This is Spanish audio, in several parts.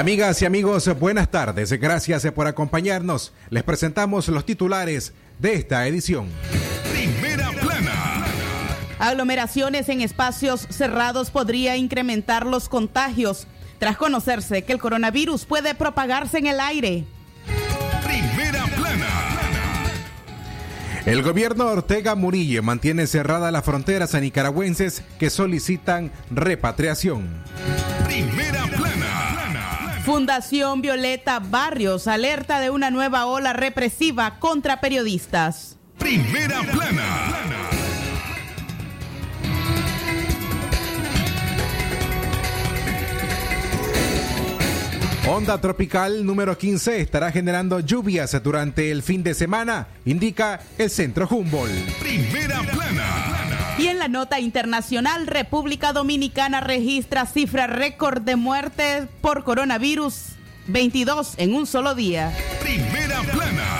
Amigas y amigos, buenas tardes. Gracias por acompañarnos. Les presentamos los titulares de esta edición. Primera plana. Aglomeraciones en espacios cerrados podría incrementar los contagios tras conocerse que el coronavirus puede propagarse en el aire. Primera plana. El gobierno Ortega Murillo mantiene cerradas las fronteras a nicaragüenses que solicitan repatriación. Fundación Violeta Barrios alerta de una nueva ola represiva contra periodistas. Primera plana. Onda tropical número 15 estará generando lluvias durante el fin de semana, indica el centro Humboldt. Primera plana. Y en la nota internacional, República Dominicana registra cifra récord de muertes por coronavirus, 22 en un solo día. Primera plana.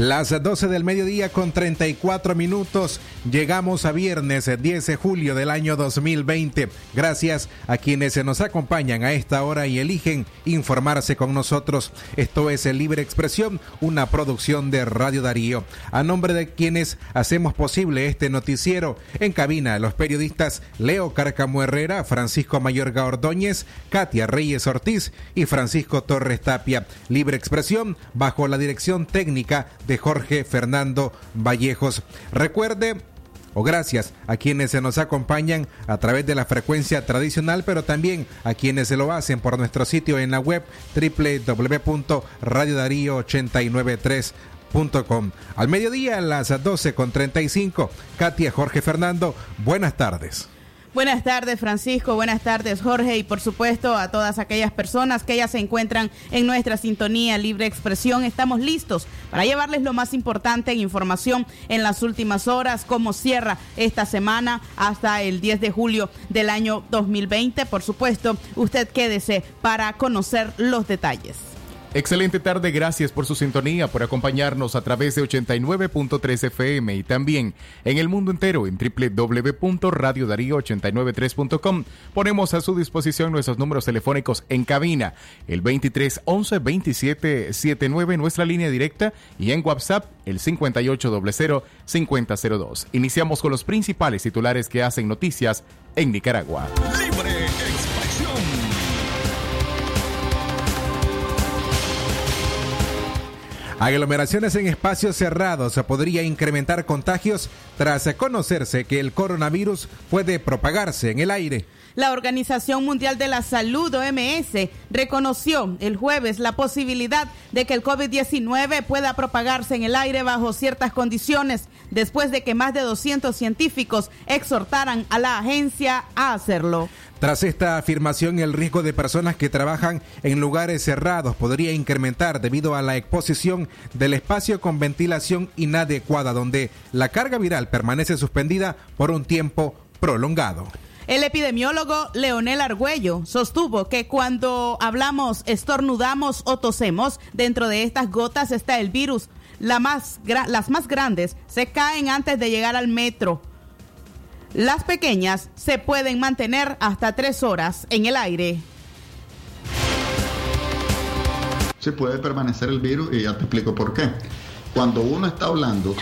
Las 12 del mediodía con 34 minutos. Llegamos a viernes 10 de julio del año 2020. Gracias a quienes se nos acompañan a esta hora y eligen informarse con nosotros. Esto es Libre Expresión, una producción de Radio Darío. A nombre de quienes hacemos posible este noticiero, en cabina los periodistas Leo Carcamo Herrera, Francisco Mayorga Ordóñez, Katia Reyes Ortiz y Francisco Torres Tapia. Libre Expresión bajo la dirección técnica de Jorge Fernando Vallejos. Recuerde o gracias a quienes se nos acompañan a través de la frecuencia tradicional, pero también a quienes se lo hacen por nuestro sitio en la web www.radiodarío893.com. Al mediodía a las 12 con 35, Katia Jorge Fernando, buenas tardes. Buenas tardes, Francisco. Buenas tardes, Jorge. Y por supuesto, a todas aquellas personas que ya se encuentran en nuestra sintonía Libre Expresión. Estamos listos para llevarles lo más importante en información en las últimas horas, cómo cierra esta semana hasta el 10 de julio del año 2020. Por supuesto, usted quédese para conocer los detalles. Excelente tarde, gracias por su sintonía, por acompañarnos a través de 89.3 FM y también en el mundo entero en www.radiodarío893.com. Ponemos a su disposición nuestros números telefónicos en cabina, el 23 11 27 79, nuestra línea directa, y en WhatsApp, el 5800 5002. Iniciamos con los principales titulares que hacen noticias en Nicaragua. Aglomeraciones en espacios cerrados podría incrementar contagios tras conocerse que el coronavirus puede propagarse en el aire. La Organización Mundial de la Salud, OMS, reconoció el jueves la posibilidad de que el COVID-19 pueda propagarse en el aire bajo ciertas condiciones, después de que más de 200 científicos exhortaran a la agencia a hacerlo. Tras esta afirmación, el riesgo de personas que trabajan en lugares cerrados podría incrementar debido a la exposición del espacio con ventilación inadecuada, donde la carga viral permanece suspendida por un tiempo prolongado. El epidemiólogo Leonel Argüello sostuvo que cuando hablamos, estornudamos o tosemos, dentro de estas gotas está el virus. Las más grandes se caen antes de llegar al metro. Las pequeñas se pueden mantener hasta tres horas en el aire. se puede permanecer el virus y ya te explico por qué. Cuando uno está hablando,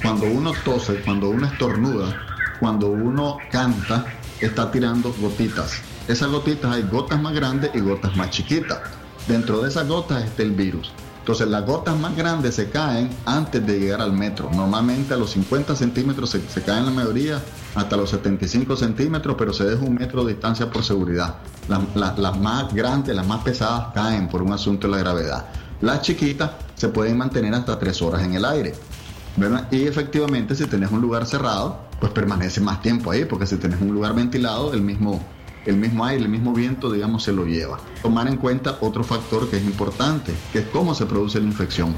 cuando uno tose, cuando uno estornuda, cuando uno canta, está tirando gotitas. Esas gotitas hay gotas más grandes y gotas más chiquitas. Dentro de esas gotas está el virus. Entonces las gotas más grandes se caen antes de llegar al metro. Normalmente a los 50 centímetros se, se caen la mayoría, hasta los 75 centímetros, pero se deja un metro de distancia por seguridad. Las, más grandes, las más pesadas caen por un asunto de la gravedad. Las chiquitas se pueden mantener hasta 3 horas en el aire. Y efectivamente si tenés un lugar cerrado, pues permanece más tiempo ahí, porque si tenés un lugar ventilado, el mismo, el mismo aire, el mismo viento, digamos, se lo lleva. Tomar en cuenta otro factor que es importante, que es cómo se produce la infección.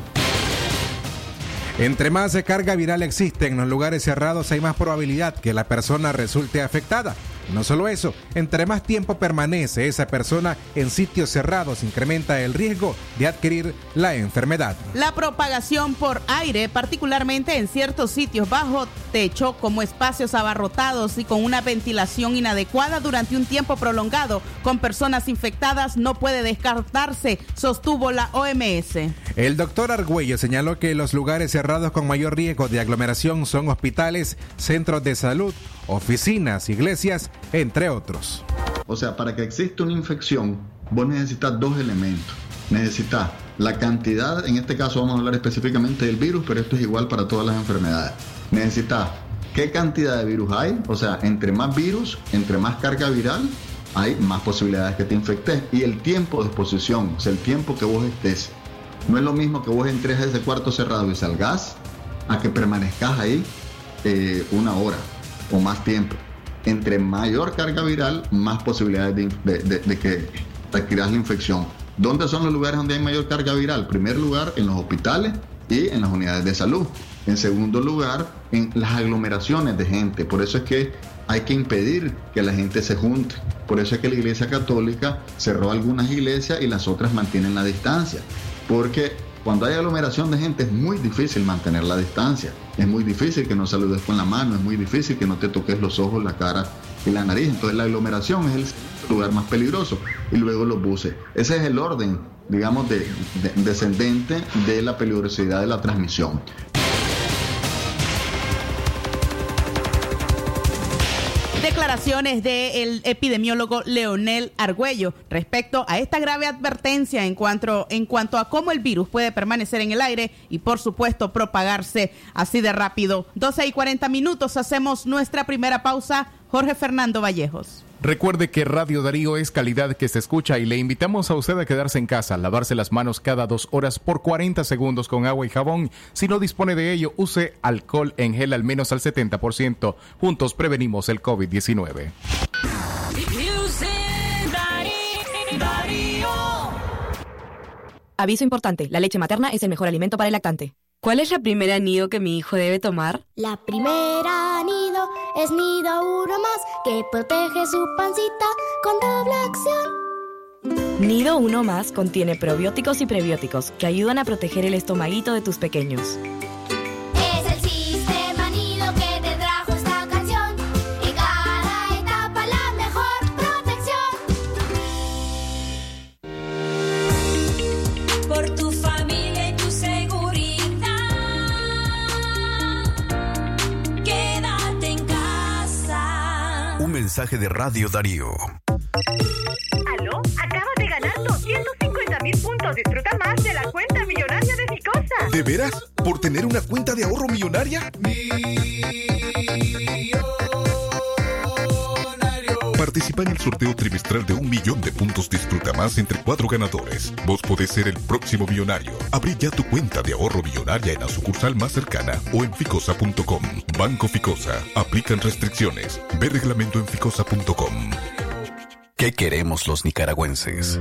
Entre más carga viral existe en los lugares cerrados, hay más probabilidad que la persona resulte afectada. No solo eso, entre más tiempo permanece esa persona en sitios cerrados, incrementa el riesgo de adquirir la enfermedad. La propagación por aire, particularmente en ciertos sitios bajo techo, como espacios abarrotados y con una ventilación inadecuada durante un tiempo prolongado con personas infectadas, no puede descartarse, sostuvo la OMS. El doctor Argüello señaló que los lugares cerrados con mayor riesgo de aglomeración son hospitales, centros de salud, oficinas, iglesias, entre otros. O sea, para que exista una infección, vos necesitas dos elementos. Necesitas la cantidad, en este caso vamos a hablar específicamente del virus, pero esto es igual para todas las enfermedades. Necesitas qué cantidad de virus hay, o sea, entre más virus, entre más carga viral, hay más posibilidades que te infectes. Y el tiempo de exposición, o sea, el tiempo que vos estés. No es lo mismo que vos entres a ese cuarto cerrado y salgas a que permanezcas ahí eh, una hora o más tiempo. Entre mayor carga viral, más posibilidades de, que adquieras la infección. ¿Dónde son los lugares donde hay mayor carga viral? En primer lugar, en los hospitales y en las unidades de salud. En segundo lugar, en las aglomeraciones de gente. Por eso es que hay que impedir que la gente se junte. Por eso es que la Iglesia Católica cerró algunas iglesias y las otras mantienen la distancia. Porque cuando hay aglomeración de gente es muy difícil mantener la distancia. Es muy difícil que no saludes con la mano, es muy difícil que no te toques los ojos, la cara y la nariz. Entonces la aglomeración es el lugar más peligroso. Y luego los buses. Ese es el orden, digamos, de- de- descendente de la peligrosidad de la transmisión. Declaraciones del epidemiólogo Leonel Argüello respecto a esta grave advertencia en cuanto, en cuanto a cómo el virus puede permanecer en el aire y, por supuesto, propagarse así de rápido. 12 y 40 minutos, hacemos nuestra primera pausa. Jorge Fernando Vallejos. Recuerde que Radio Darío es calidad que se escucha y le invitamos a usted a quedarse en casa, lavarse las manos cada dos horas por 40 segundos con agua y jabón. Si no dispone de ello, use alcohol en gel al menos al 70%. Juntos prevenimos el COVID-19. Aviso importante, la leche materna es el mejor alimento para el lactante. ¿Cuál es la primera nido que mi hijo debe tomar? La primera nido es nido uno más que protege su pancita con doble acción. Nido Uno Más contiene probióticos y prebióticos que ayudan a proteger el estomaguito de tus pequeños. Mensaje de Radio Darío. ¿Aló? Acabas de ganar 250 mil puntos. Disfruta más de la cuenta millonaria de Ficosa. ¿De veras? ¿Por tener una cuenta de ahorro millonaria? Participa en el sorteo trimestral de un millón de puntos Disfruta Más entre cuatro ganadores. Vos podés ser el próximo millonario. Abrí ya tu cuenta de ahorro millonaria en la sucursal más cercana o en ficosa.com. Banco Ficosa. Aplican restricciones. Ve reglamento en ficosa.com. ¿Qué queremos los nicaragüenses?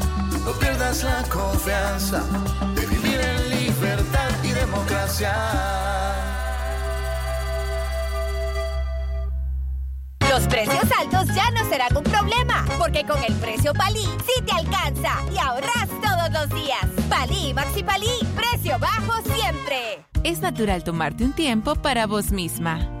No pierdas la confianza de vivir en libertad y democracia. Los precios altos ya no serán un problema, porque con el precio Palí sí te alcanza y ahorras todos los días. Palí Maxi Palí, precio bajo siempre. Es natural tomarte un tiempo para vos misma.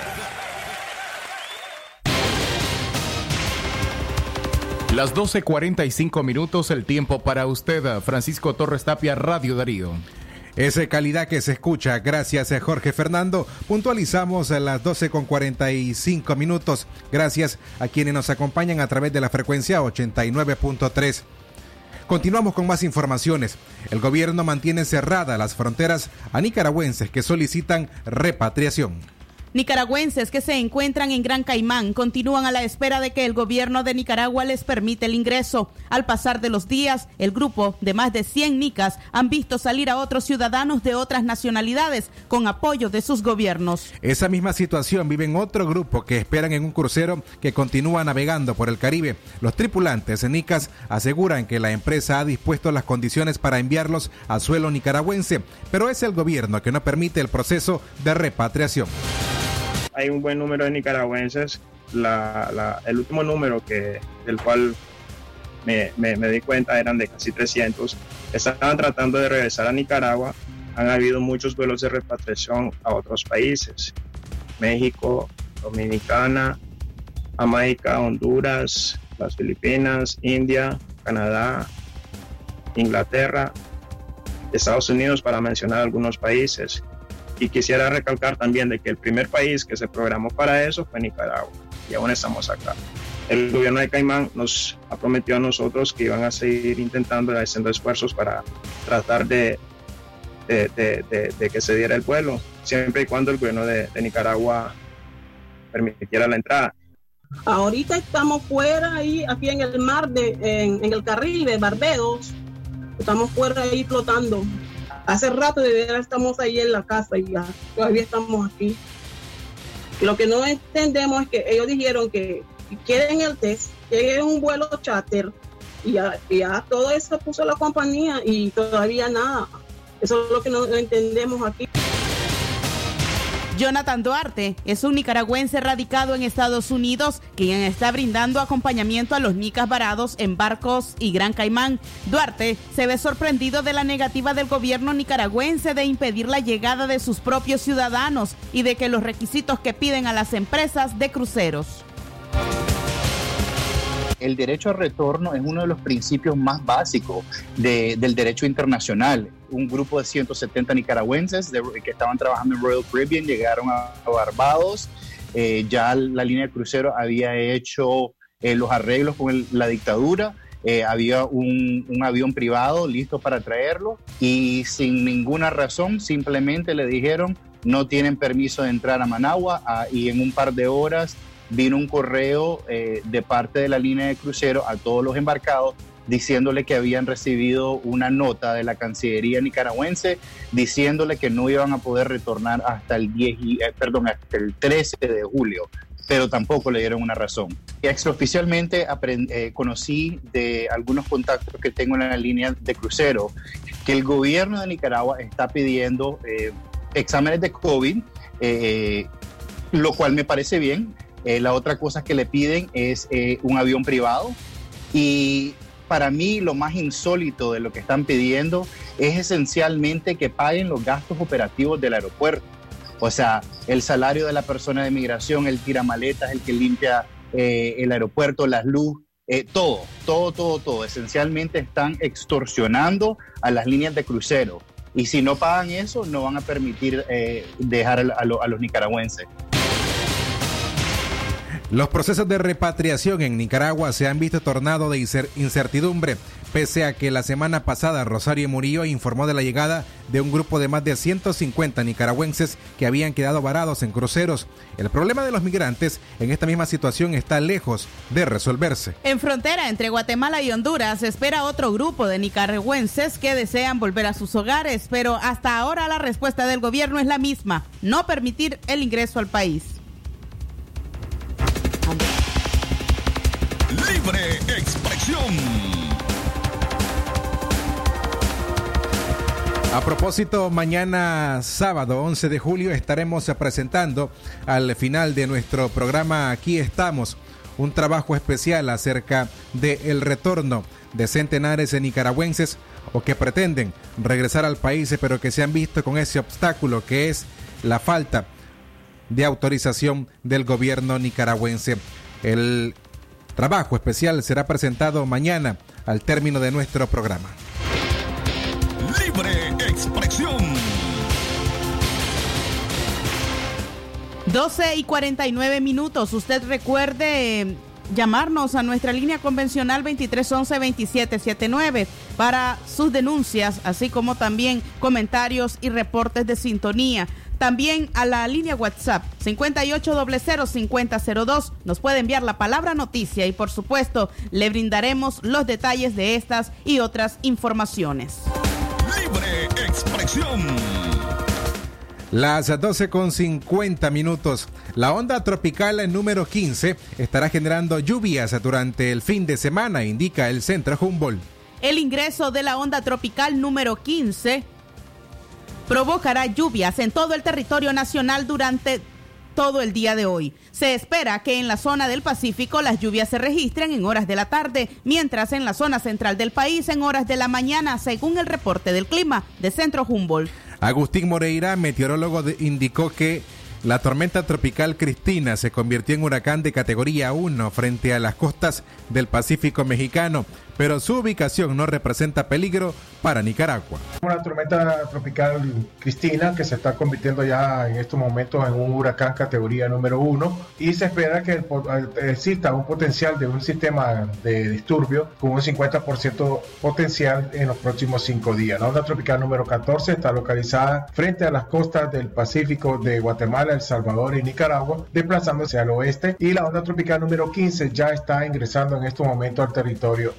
Las 12.45 minutos, el tiempo para usted, Francisco Torres Tapia, Radio Darío. Esa calidad que se escucha, gracias a Jorge Fernando. Puntualizamos a las 12 con 45 minutos. Gracias a quienes nos acompañan a través de la frecuencia 89.3. Continuamos con más informaciones. El gobierno mantiene cerradas las fronteras a nicaragüenses que solicitan repatriación. Nicaragüenses que se encuentran en Gran Caimán continúan a la espera de que el gobierno de Nicaragua les permita el ingreso. Al pasar de los días, el grupo de más de 100 nicas han visto salir a otros ciudadanos de otras nacionalidades con apoyo de sus gobiernos. Esa misma situación vive en otro grupo que esperan en un crucero que continúa navegando por el Caribe. Los tripulantes nicas aseguran que la empresa ha dispuesto las condiciones para enviarlos a suelo nicaragüense, pero es el gobierno que no permite el proceso de repatriación hay un buen número de nicaragüenses. La, la, el último número que, del cual me, me, me, di cuenta eran de casi 300. Estaban tratando de regresar a Nicaragua. Han habido muchos vuelos de repatriación a otros países. México, Dominicana, Jamaica, Honduras, las Filipinas, India, Canadá, Inglaterra, Estados Unidos, para mencionar algunos países. Y quisiera recalcar también de que el primer país que se programó para eso fue Nicaragua y aún estamos acá. El gobierno de Caimán nos ha prometido a nosotros que iban a seguir intentando, haciendo esfuerzos para tratar de, de, que se diera el vuelo, siempre y cuando el gobierno de, Nicaragua permitiera la entrada. Ahorita estamos fuera ahí, aquí en el mar, de, en, en el carril de Barbados. Estamos fuera ahí flotando. Hace rato de verdad estamos ahí en la casa y ya todavía estamos aquí. Lo que no entendemos es que ellos dijeron que quieren el test, quieren un vuelo charter y ya, ya todo eso puso la compañía y todavía nada. Eso es lo que no entendemos aquí. Jonathan Duarte es un nicaragüense radicado en Estados Unidos quien está brindando acompañamiento a los nicas varados en barcos y Gran Caimán. Duarte se ve sorprendido de la negativa del gobierno nicaragüense de impedir la llegada de sus propios ciudadanos y de que los requisitos que piden a las empresas de cruceros. el derecho al retorno es uno de los principios más básicos de- del derecho internacional. Un grupo de 170 nicaragüenses que estaban trabajando en Royal Caribbean llegaron a, Barbados. Eh, ya la línea de crucero había hecho eh, los arreglos con la dictadura. Eh, había un, avión privado listo para traerlo y sin ninguna razón simplemente le dijeron no tienen permiso de entrar a Managua ah, y en un par de horas vino un correo de parte de la línea de crucero a todos los embarcados diciéndole que habían recibido una nota de la Cancillería nicaragüense diciéndole que no iban a poder retornar hasta el 10 y- eh, perdón, hasta el 13 de julio, pero tampoco le dieron una razón. Y extraoficialmente eh, conocí de algunos contactos que tengo en la línea de crucero que el gobierno de Nicaragua está pidiendo eh, exámenes de COVID, eh, lo cual me parece bien. Eh, la otra cosa que le piden es eh, un avión privado y para mí lo más insólito de lo que están pidiendo es esencialmente que paguen los gastos operativos del aeropuerto. O sea, el salario de la persona de migración, el tiramaletas, el que limpia eh, el aeropuerto, las luz, eh, todo, todo, todo, todo. Esencialmente están extorsionando a las líneas de crucero. Y si no pagan eso, no van a permitir eh, dejar a, a lo- a los nicaragüenses. Los procesos de repatriación en Nicaragua se han visto tornado de incer- incertidumbre, pese a que la semana pasada Rosario Murillo informó de la llegada de un grupo de más de 150 nicaragüenses que habían quedado varados en cruceros. El problema de los migrantes en esta misma situación está lejos de resolverse. En frontera entre Guatemala y Honduras espera otro grupo de nicaragüenses que desean volver a sus hogares, pero hasta ahora la respuesta del gobierno es la misma, no permitir el ingreso al país. Expresión. A propósito, mañana sábado 11 de julio estaremos presentando al final de nuestro programa Aquí estamos, un trabajo especial acerca del retorno de centenares de nicaragüenses o que pretenden regresar al país pero que se han visto con ese obstáculo que es la falta de autorización del gobierno nicaragüense. El trabajo especial será presentado mañana al término de nuestro programa. Libre expresión. 12 y 49 minutos. Usted recuerde eh, llamarnos a nuestra línea convencional 2311-2779 para sus denuncias, así como también comentarios y reportes de sintonía. También a la línea WhatsApp 58005002 nos puede enviar la palabra noticia y por supuesto le brindaremos los detalles de estas y otras informaciones. Libre expresión. Las 12 con 50 minutos. La onda tropical número 15 estará generando lluvias durante el fin de semana, indica el centro Humboldt. El ingreso de la onda tropical número 15 provocará lluvias en todo el territorio nacional durante todo el día de hoy. Se espera que en la zona del Pacífico las lluvias se registren en horas de la tarde, mientras en la zona central del país en horas de la mañana, según el reporte del clima de Centro Humboldt. Agustín Moreira, meteorólogo, indicó que la tormenta tropical Cristina se convirtió en huracán de categoría 1 frente a las costas del Pacífico mexicano, pero su ubicación no representa peligro para Nicaragua. Una tormenta tropical Cristina que se está convirtiendo ya en estos momentos en un huracán categoría número uno y se espera que exista un potencial de un sistema de disturbio con un 50% potencial en los próximos cinco días. La onda tropical número 14 está localizada frente a las costas del Pacífico de Guatemala, El Salvador y Nicaragua, desplazándose al oeste y la onda tropical número 15 ya está ingresando en este momento al territorio.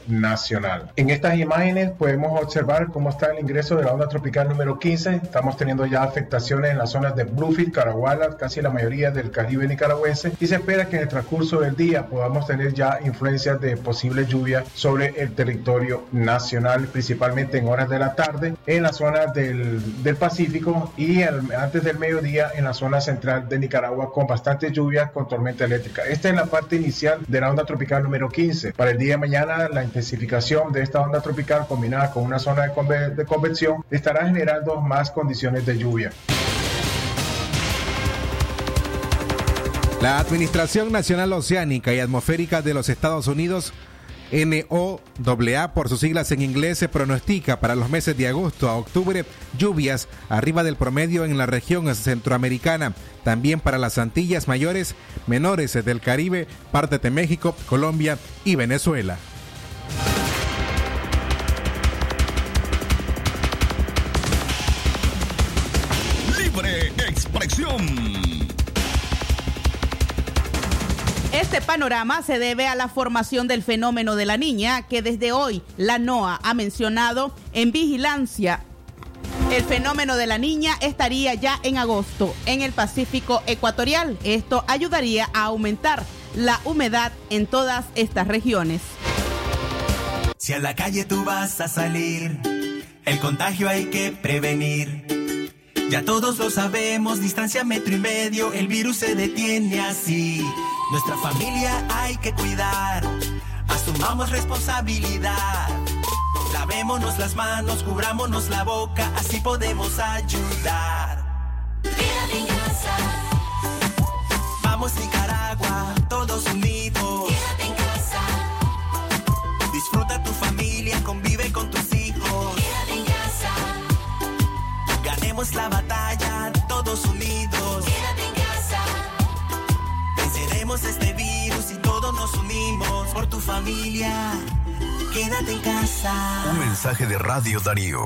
En estas imágenes podemos observar cómo está el ingreso de la onda tropical número 15. Estamos teniendo ya afectaciones en las zonas de Bluefield, Caraguala, casi la mayoría del Caribe nicaragüense y se espera que en el transcurso del día podamos tener ya influencias de posible lluvia sobre el territorio nacional, principalmente en horas de la tarde en la zona del, del Pacífico y antes del mediodía en la zona central de Nicaragua con bastante lluvia con tormenta eléctrica. Esta es la parte inicial de la onda tropical número 15. Para el día de mañana la intensificación de esta onda tropical combinada con una zona de, de convección estará generando más condiciones de lluvia. La Administración Nacional Oceánica y Atmosférica de los Estados Unidos NOAA por sus siglas en inglés se pronostica para los meses de agosto a octubre lluvias arriba del promedio en la región centroamericana, también para las Antillas mayores, menores del Caribe, parte de México, Colombia y Venezuela. Panorama se debe a la formación del fenómeno de la niña que desde hoy la NOAA ha mencionado en vigilancia. El fenómeno de la niña estaría ya en agosto en el Pacífico ecuatorial. Esto ayudaría a aumentar la humedad en todas estas regiones. Si a la calle tú vas a salir, el contagio hay que prevenir. Ya todos lo sabemos, distancia metro y medio, el virus se detiene así. Nuestra familia hay que cuidar, asumamos responsabilidad. Lavémonos las manos, cubrámonos la boca, así podemos ayudar. Quédate en casa, Vamos Nicaragua, todos unidos. La batalla, todos unidos. quédate en casa, Venceremos este virus y todos nos unimos por tu familia. Quédate en casa. Un mensaje de Radio Darío.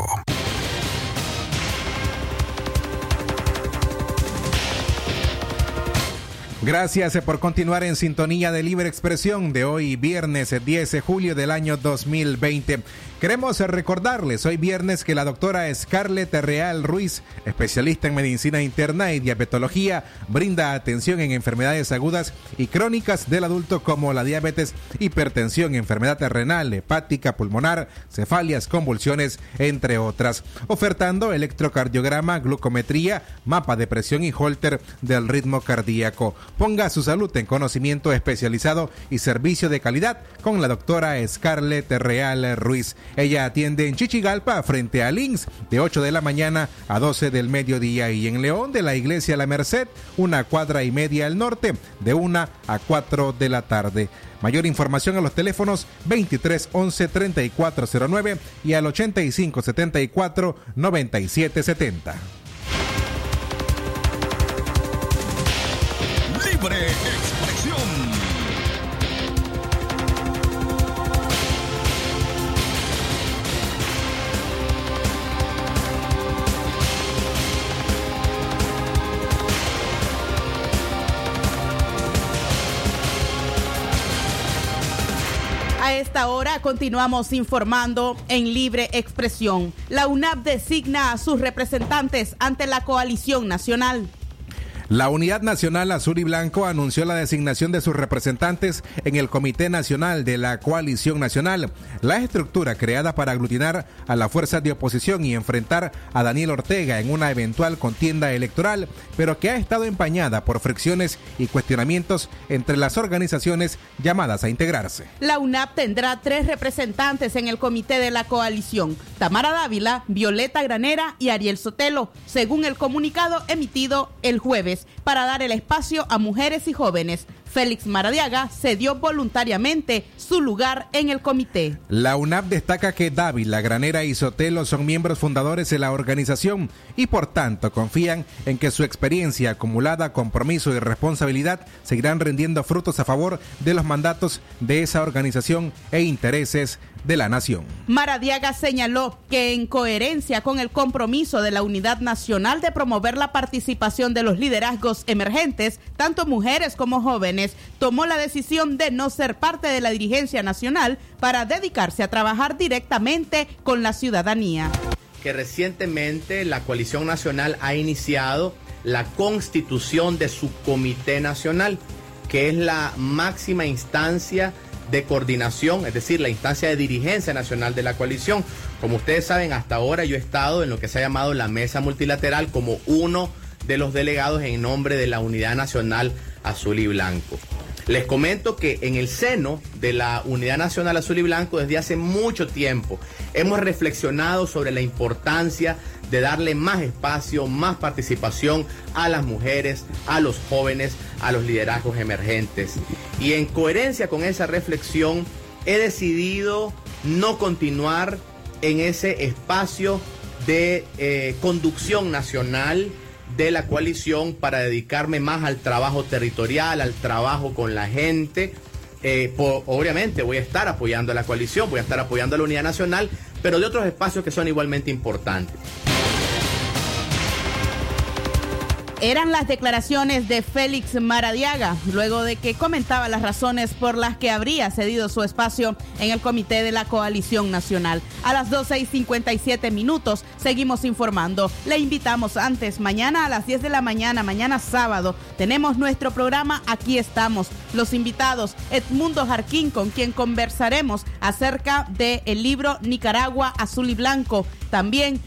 Gracias eh, por continuar en sintonía de Libre Expresión de hoy, viernes eh, 10 de julio del año 2020. Queremos recordarles hoy viernes que la doctora Scarlett Real Ruiz, especialista en medicina interna y diabetología, brinda atención en enfermedades agudas y crónicas del adulto como la diabetes, hipertensión, enfermedad renal, hepática, pulmonar, cefalias, convulsiones, entre otras, ofertando electrocardiograma, glucometría, mapa de presión y holter del ritmo cardíaco. Ponga su salud en conocimiento especializado y servicio de calidad con la doctora Scarlett Real Ruiz. Ella atiende en Chichigalpa frente a Links de 8 de la mañana a 12 del mediodía y en León de la Iglesia La Merced, una cuadra y media al norte de 1 a 4 de la tarde. Mayor información a los teléfonos 23 11 3409 y al 85 74 97 70. Libre esta hora continuamos informando en libre expresión. La UNAP designa a sus representantes ante la coalición nacional. La Unidad Nacional Azul y Blanco anunció la designación de sus representantes en el Comité Nacional de la Coalición Nacional, la estructura creada para aglutinar a la fuerza de oposición y enfrentar a Daniel Ortega en una eventual contienda electoral, pero que ha estado empañada por fricciones y cuestionamientos entre las organizaciones llamadas a integrarse. La UNAP tendrá tres representantes en el comité de la coalición, Tamara Dávila, Violeta Granera y Ariel Sotelo, según el comunicado emitido el jueves para dar el espacio a mujeres y jóvenes. Félix Maradiaga cedió voluntariamente su lugar en el comité. La UNAP destaca que Dávila, Granera y Sotelo son miembros fundadores de la organización y por tanto confían en que su experiencia acumulada, compromiso y responsabilidad seguirán rendiendo frutos a favor de los mandatos de esa organización e intereses de la nación. Maradiaga señaló que en coherencia con el compromiso de la Unidad Nacional de promover la participación de los liderazgos emergentes, tanto mujeres como jóvenes, tomó la decisión de no ser parte de la dirigencia nacional para dedicarse a trabajar directamente con la ciudadanía. Que recientemente la coalición nacional ha iniciado la constitución de su comité nacional, que es la máxima instancia de coordinación, es decir, la instancia de dirigencia nacional de la coalición. Como ustedes saben, hasta ahora yo he estado en lo que se ha llamado la mesa multilateral como uno de los delegados en nombre de la Unidad Nacional Azul y Blanco. Les comento que en el seno de la Unidad Nacional Azul y Blanco desde hace mucho tiempo hemos reflexionado sobre la importancia de darle más espacio, más participación a las mujeres, a los jóvenes, a los liderazgos emergentes. Y en coherencia con esa reflexión, he decidido no continuar en ese espacio de eh, conducción nacional de la coalición para dedicarme más al trabajo territorial, al trabajo con la gente. Eh, obviamente voy a estar apoyando a la coalición, voy a estar apoyando a la unidad nacional, pero de otros espacios que son igualmente importantes. Eran las declaraciones de Félix Maradiaga, luego de que comentaba las razones por las que habría cedido su espacio en el comité de la coalición nacional. A las 12 y 57 minutos seguimos informando. Le invitamos antes, mañana a las 10 de la mañana, mañana sábado, tenemos nuestro programa Aquí estamos. Los invitados, Edmundo Jarquín, con quien conversaremos acerca del el libro Nicaragua Azul y Blanco. También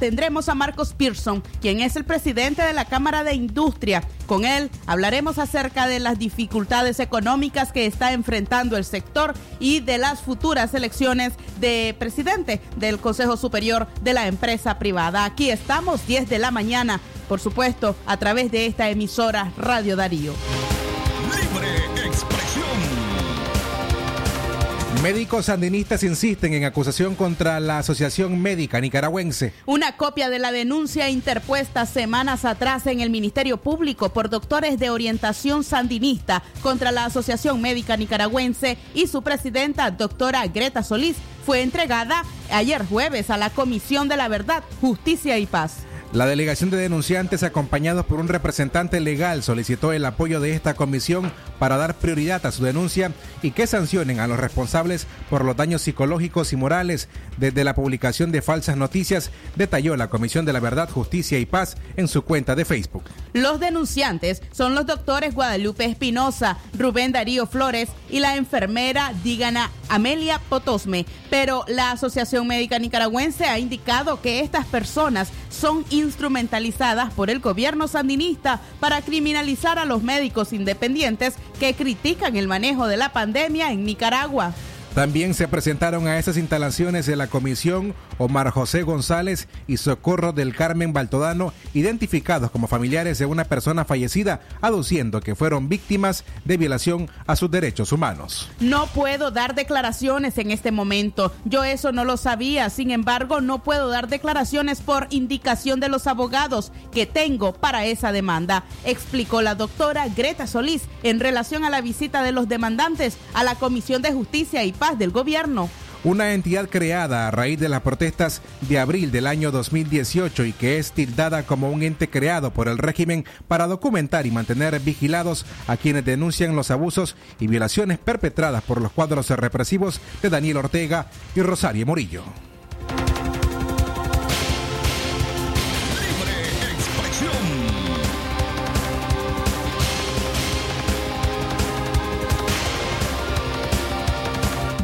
tendremos a Marcos Pearson, quien es el presidente de la Cámara de Industria. Con él hablaremos acerca de las dificultades económicas que está enfrentando el sector y de las futuras elecciones de presidente del Consejo Superior de la empresa privada. Aquí estamos, 10 de la mañana, por supuesto, a través de esta emisora Radio Darío. Médicos sandinistas insisten en acusación contra la Asociación Médica Nicaragüense. Una copia de la denuncia interpuesta semanas atrás en el Ministerio Público por doctores de orientación sandinista contra la Asociación Médica Nicaragüense y su presidenta, doctora Greta Solís, fue entregada ayer jueves a la Comisión de la Verdad, Justicia y Paz. La delegación de denunciantes, acompañados por un representante legal, solicitó el apoyo de esta comisión para dar prioridad a su denuncia y que sancionen a los responsables por los daños psicológicos y morales desde la publicación de falsas noticias, detalló la Comisión de la Verdad, Justicia y Paz en su cuenta de Facebook. Los denunciantes son los doctores Guadalupe Espinosa, Rubén Darío Flores y la enfermera Dígana Amelia Potosme. Pero la Asociación Médica Nicaragüense ha indicado que estas personas son instrumentalizadas por el gobierno sandinista para criminalizar a los médicos independientes que critican el manejo de la pandemia en Nicaragua. También se presentaron a estas instalaciones de la comisión Omar José González y Socorro del Carmen Baltodano, identificados como familiares de una persona fallecida, aduciendo que fueron víctimas de violación a sus derechos humanos. No puedo dar declaraciones en este momento. Yo eso no lo sabía. Sin embargo, no puedo dar declaraciones por indicación de los abogados que tengo para esa demanda, explicó la doctora Greta Solís en relación a la visita de los demandantes a la Comisión de Justicia y Paz del gobierno. Una entidad creada a raíz de las protestas de abril del año 2018 y que es tildada como un ente creado por el régimen para documentar y mantener vigilados a quienes denuncian los abusos y violaciones perpetradas por los cuadros represivos de Daniel Ortega y Rosario Morillo.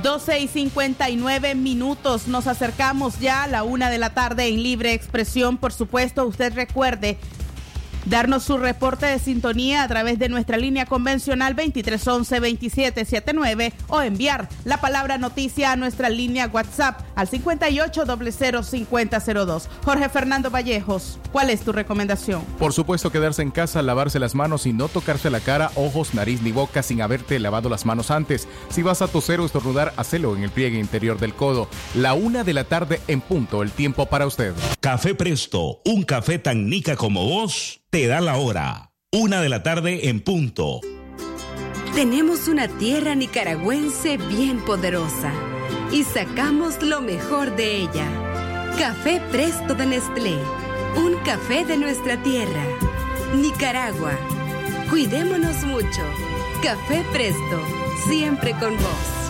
12 y 59 minutos. Nos acercamos ya a la una de la tarde en libre expresión. Por supuesto, usted recuerde darnos su reporte de sintonía a través de nuestra línea convencional 2311-2779 o enviar la palabra noticia a nuestra línea WhatsApp al 58005002. Jorge Fernando Vallejos, ¿cuál es tu recomendación? Por supuesto, quedarse en casa, lavarse las manos y no tocarse la cara, ojos, nariz ni boca sin haberte lavado las manos antes. Si vas a toser o estornudar, hacelo en el pliegue interior del codo. La una de la tarde en punto, el tiempo para usted. Café Presto, un café tan nica como vos, te da la hora. Una de la tarde en punto. Tenemos una tierra nicaragüense bien poderosa y sacamos lo mejor de ella. Café Presto de Nestlé, un café de nuestra tierra. Nicaragua, cuidémonos mucho. Café Presto, siempre con vos.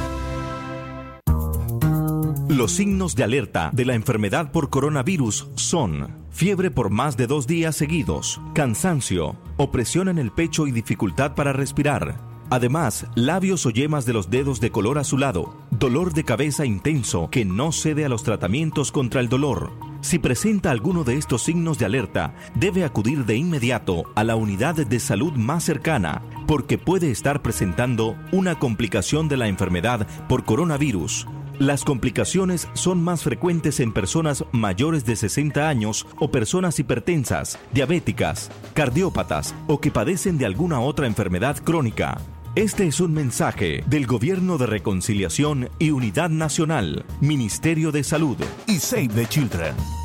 Los signos de alerta de la enfermedad por coronavirus son fiebre por más de dos días seguidos, cansancio, opresión en el pecho y dificultad para respirar. Además, labios o yemas de los dedos de color azulado, dolor de cabeza intenso que no cede a los tratamientos contra el dolor. Si presenta alguno de estos signos de alerta, debe acudir de inmediato a la unidad de salud más cercana, porque puede estar presentando una complicación de la enfermedad por coronavirus. Las complicaciones son más frecuentes en personas mayores de 60 años o personas hipertensas, diabéticas, cardiópatas o que padecen de alguna otra enfermedad crónica. Este es un mensaje del Gobierno de Reconciliación y Unidad Nacional, Ministerio de Salud y Save the Children.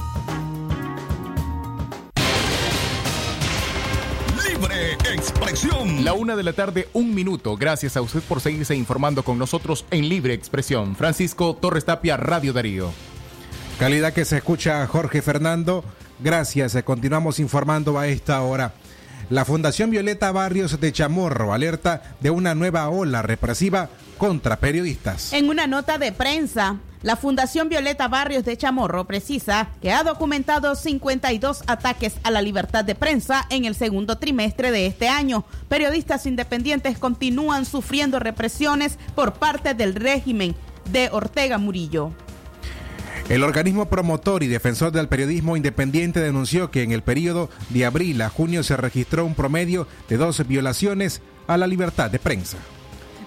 Expresión. La una de la tarde, un minuto. Gracias a usted por seguirse informando con nosotros en Libre Expresión. Francisco Torres Tapia, Radio Darío. Calidad que se escucha Jorge Fernando. Gracias. eh, Continuamos informando a esta hora. La Fundación Violeta Barrios de Chamorro alerta de una nueva ola represiva contra periodistas. En una nota de prensa, la Fundación Violeta Barrios de Chamorro precisa que ha documentado 52 ataques a la libertad de prensa en el segundo trimestre de este año. Periodistas independientes continúan sufriendo represiones por parte del régimen de Ortega Murillo. El organismo promotor y defensor del periodismo independiente denunció que en el periodo de abril a junio se registró un promedio de dos violaciones a la libertad de prensa.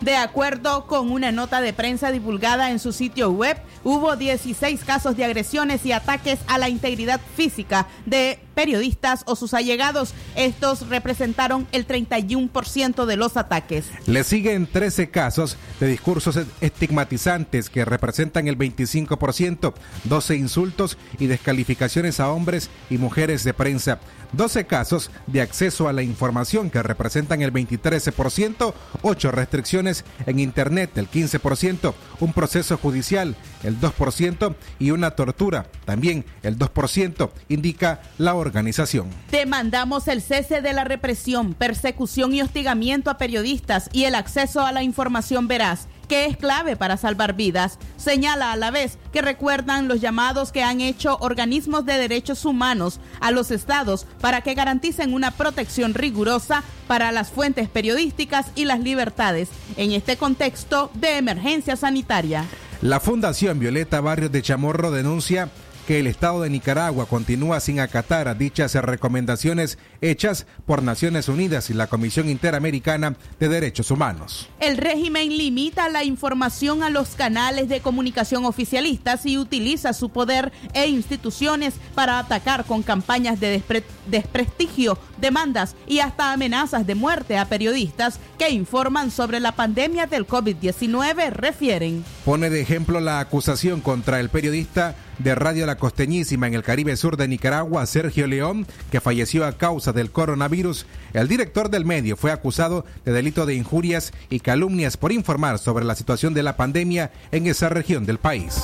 De acuerdo con una nota de prensa divulgada en su sitio web, hubo 16 casos de agresiones y ataques a la integridad física de periodistas o sus allegados. Estos representaron el 31% de los ataques. Le siguen 13 casos de discursos estigmatizantes que representan el 25%, 12 insultos y descalificaciones a hombres y mujeres de prensa, 12 casos de acceso a la información que representan el 23%, 8 restricciones en Internet el 15%, un proceso judicial el 2% y una tortura también el 2%, indica la organización. Demandamos el cese de la represión, persecución y hostigamiento a periodistas y el acceso a la información veraz que es clave para salvar vidas. Señala a la vez que recuerdan los llamados que han hecho organismos de derechos humanos a los estados para que garanticen una protección rigurosa para las fuentes periodísticas y las libertades en este contexto de emergencia sanitaria. La Fundación Violeta Barrios de Chamorro denuncia que el Estado de Nicaragua continúa sin acatar dichas recomendaciones hechas por Naciones Unidas y la Comisión Interamericana de Derechos Humanos. El régimen limita la información a los canales de comunicación oficialistas y utiliza su poder e instituciones para atacar con campañas de despre desprestigio, demandas y hasta amenazas de muerte a periodistas que informan sobre la pandemia del COVID-19, refieren. Pone de ejemplo la acusación contra el periodista de Radio La Costeñísima en el Caribe Sur de Nicaragua, Sergio León, que falleció a causa del coronavirus. El director del medio fue acusado de delito de injurias y calumnias por informar sobre la situación de la pandemia en esa región del país.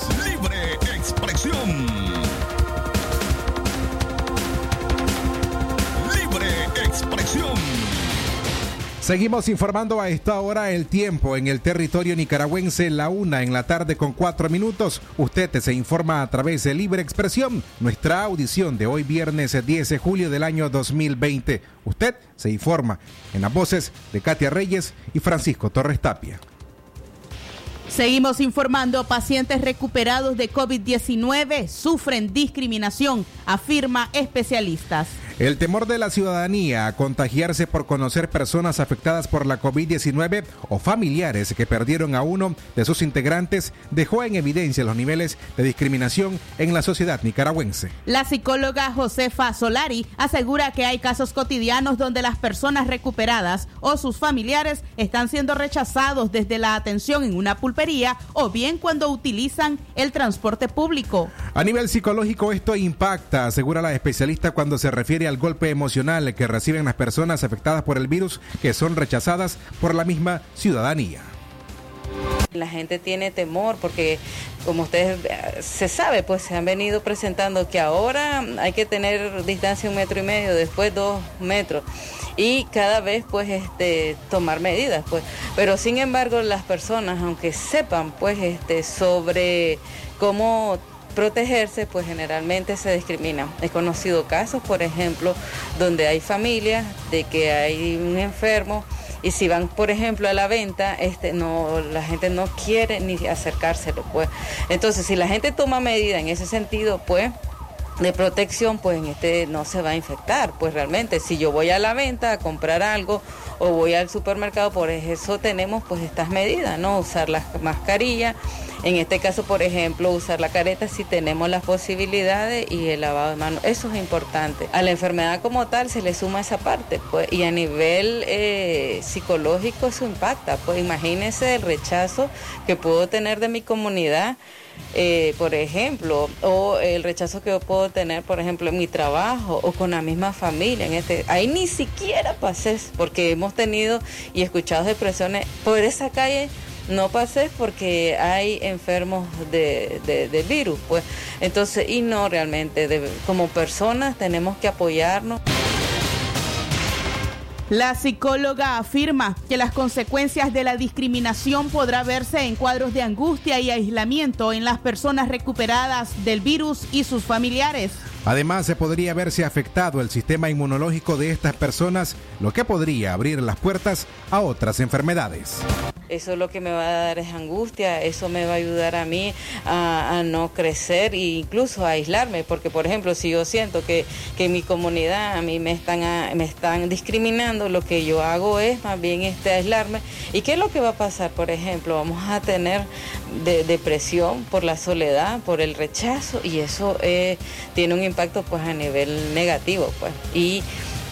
Seguimos informando a esta hora el tiempo en el territorio nicaragüense, la una en la tarde con cuatro minutos. Usted se informa a través de Libre Expresión, nuestra audición de hoy viernes 10 de julio del año 2020. Usted se informa en las voces de Katia Reyes y Francisco Torres Tapia. Seguimos informando, pacientes recuperados de COVID-19 sufren discriminación, afirma especialistas. El temor de la ciudadanía a contagiarse por conocer personas afectadas por la COVID-19 o familiares que perdieron a uno de sus integrantes dejó en evidencia los niveles de discriminación en la sociedad nicaragüense. La psicóloga Josefa Solari asegura que hay casos cotidianos donde las personas recuperadas o sus familiares están siendo rechazados desde la atención en una pulpería o bien cuando utilizan el transporte público. A nivel psicológico esto impacta, asegura la especialista cuando se refiere al golpe emocional que reciben las personas afectadas por el virus que son rechazadas por la misma ciudadanía. La gente tiene temor porque, como ustedes se sabe, pues se han venido presentando que ahora hay que tener distancia un metro y medio, después dos metros y cada vez pues este tomar medidas pues pero sin embargo las personas aunque sepan pues este sobre cómo protegerse, pues generalmente se discrimina. He conocido casos, por ejemplo, donde hay familias de que hay un enfermo y si van, por ejemplo, a la venta, este, no, la gente no quiere ni acercárselo, pues. Entonces, si la gente toma medida en ese sentido, pues de protección, pues en este no se va a infectar, pues realmente si yo voy a la venta a comprar algo o voy al supermercado, por eso tenemos pues estas medidas, ¿no? Usar las mascarillas, en este caso, por ejemplo, usar la careta si tenemos las posibilidades y el lavado de manos, eso es importante. A la enfermedad como tal se le suma esa parte, pues, y a nivel eh, psicológico eso impacta, pues imagínense el rechazo que puedo tener de mi comunidad eh, por ejemplo, o el rechazo que yo puedo tener, por ejemplo, en mi trabajo o con la misma familia. En este, ahí ni siquiera pasé, porque hemos tenido y escuchado expresiones por esa calle. No pases porque hay enfermos de, de, de virus, pues. Entonces, y no realmente, de- como personas tenemos que apoyarnos. La psicóloga afirma que las consecuencias de la discriminación podrá verse en cuadros de angustia y aislamiento en las personas recuperadas del virus y sus familiares. Además, se podría verse afectado el sistema inmunológico de estas personas, lo que podría abrir las puertas a otras enfermedades. Eso lo que me va a dar es angustia, eso me va a ayudar a mí a, no crecer e incluso a aislarme, porque por ejemplo, si yo siento que, que en mi comunidad a mí me están, me están discriminando, lo que yo hago es más bien este, aislarme. ¿Y qué es lo que va a pasar? Por ejemplo, vamos a tener de- depresión por la soledad, por el rechazo, y eso eh, tiene un impacto pues a nivel negativo, pues. Y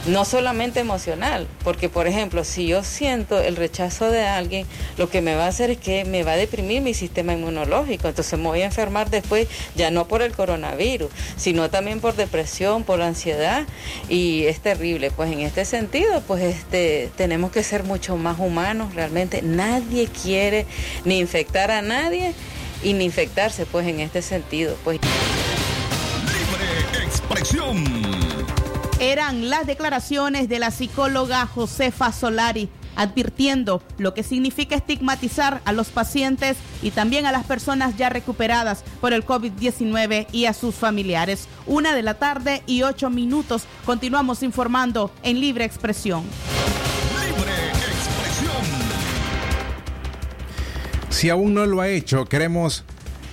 no solamente emocional, porque por ejemplo, si yo siento el rechazo de alguien, lo que me va a hacer es que me va a deprimir mi sistema inmunológico, entonces me voy a enfermar después ya no por el coronavirus, sino también por depresión, por ansiedad. Y es terrible, pues en este sentido, pues este tenemos que ser mucho más humanos, realmente nadie quiere ni infectar a nadie y ni infectarse pues en este sentido, pues. Expresión. Eran las declaraciones de la psicóloga Josefa Solari advirtiendo lo que significa estigmatizar a los pacientes y también a las personas ya recuperadas por el COVID-19 y a sus familiares. Una de la tarde y ocho minutos. Continuamos informando en Libre Expresión. Si aún no lo ha hecho, queremos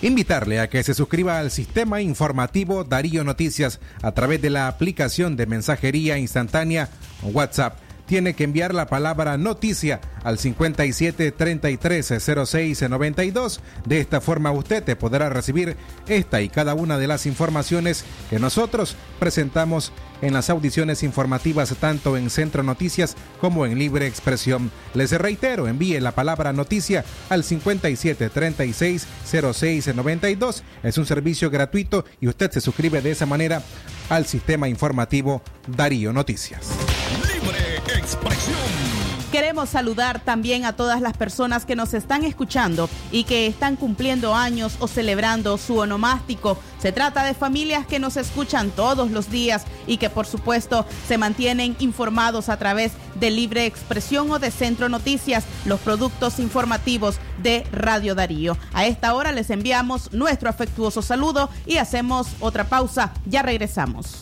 invitarle a que se suscriba al sistema informativo Darío Noticias a través de la aplicación de mensajería instantánea WhatsApp. Tiene que enviar la palabra noticia al 57 33 06 92. De esta forma usted te podrá recibir esta y cada una de las informaciones que nosotros presentamos en las audiciones informativas tanto en Centro Noticias como en Libre Expresión. Les reitero, envíe la palabra noticia al 57 36 06 92. Es un servicio gratuito y usted se suscribe de esa manera al sistema informativo Darío Noticias. Queremos saludar también a todas las personas que nos están escuchando y que están cumpliendo años o celebrando su onomástico. Se trata de familias que nos escuchan todos los días y que por supuesto se mantienen informados a través de Libre Expresión o de Centro Noticias, los productos informativos de Radio Darío. A esta hora les enviamos nuestro afectuoso saludo y hacemos otra pausa. Ya regresamos.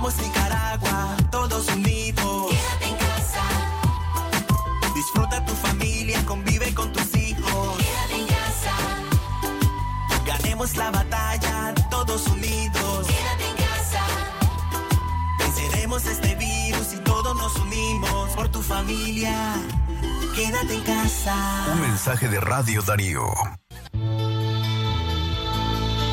Vamos Nicaragua, todos unidos. quédate en casa, Disfruta tu familia, convive con tus hijos. quédate en casa, Ganemos la batalla, todos unidos. quédate en casa, Venceremos este virus y todos nos unimos por tu familia. Quédate en casa. Un mensaje de Radio Darío.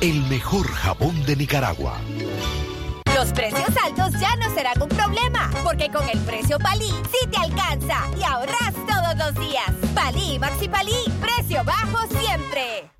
el mejor jabón de Nicaragua. Los precios altos ya no serán un problema, porque con el precio Palí sí te alcanza y ahorras todos los días. Palí Maxi Palí, precio bajo siempre.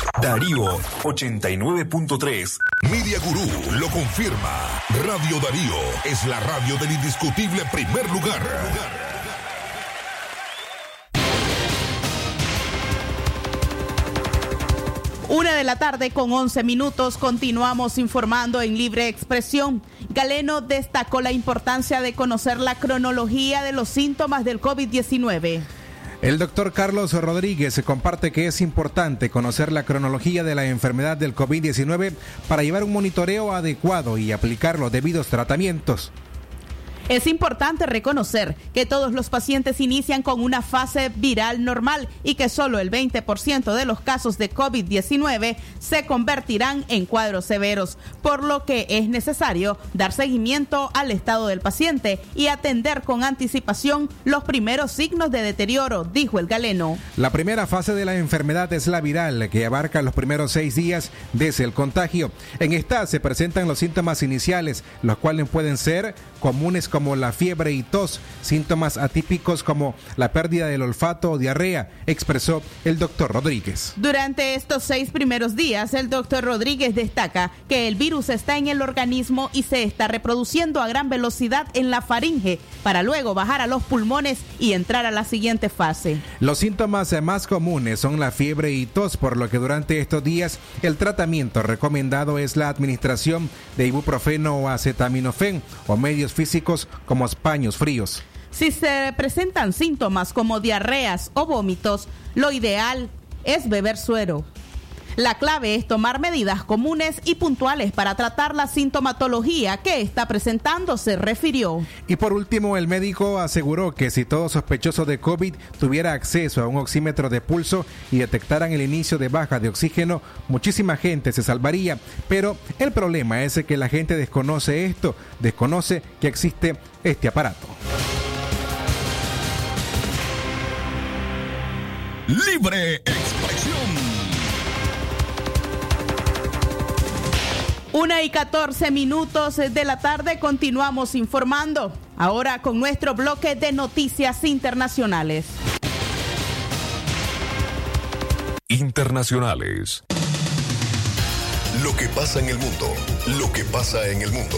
Darío 89.3. Media Gurú lo confirma. Radio Darío es la radio del indiscutible primer lugar. Una de la tarde con 11 minutos continuamos informando en libre expresión. Galeno destacó la importancia de conocer la cronología de los síntomas del COVID-19. El doctor Carlos Rodríguez comparte que es importante conocer la cronología de la enfermedad del COVID-19 para llevar un monitoreo adecuado y aplicar los debidos tratamientos. Es importante reconocer que todos los pacientes inician con una fase viral normal y que solo el 20% de los casos de COVID-19 se convertirán en cuadros severos, por lo que es necesario dar seguimiento al estado del paciente y atender con anticipación los primeros signos de deterioro, dijo el galeno. La primera fase de la enfermedad es la viral, que abarca los primeros seis días desde el contagio. En esta se presentan los síntomas iniciales, los cuales pueden ser comunes como la fiebre y tos, síntomas atípicos como la pérdida del olfato o diarrea, expresó el doctor Rodríguez. Durante estos seis primeros días, el doctor Rodríguez destaca que el virus está en el organismo y se está reproduciendo a gran velocidad en la faringe para luego bajar a los pulmones y entrar a la siguiente fase. Los síntomas más comunes son la fiebre y tos, por lo que durante estos días el tratamiento recomendado es la administración de ibuprofeno o acetaminofén o medios físicos como paños fríos. Si se presentan síntomas como diarreas o vómitos, lo ideal es beber suero. La clave es tomar medidas comunes y puntuales para tratar la sintomatología que está presentando, se refirió. Y por último, el médico aseguró que si todo sospechoso de COVID tuviera acceso a un oxímetro de pulso y detectaran el inicio de baja de oxígeno, muchísima gente se salvaría. Pero el problema es que la gente desconoce esto, desconoce que existe este aparato. Libre expresión. Una y 14 minutos de la tarde continuamos informando. Ahora con nuestro bloque de noticias internacionales. Internacionales. Lo que pasa en el mundo. Lo que pasa en el mundo.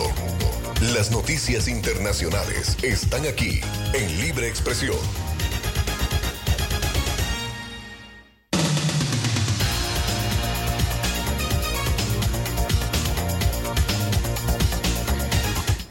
Las noticias internacionales están aquí en Libre Expresión.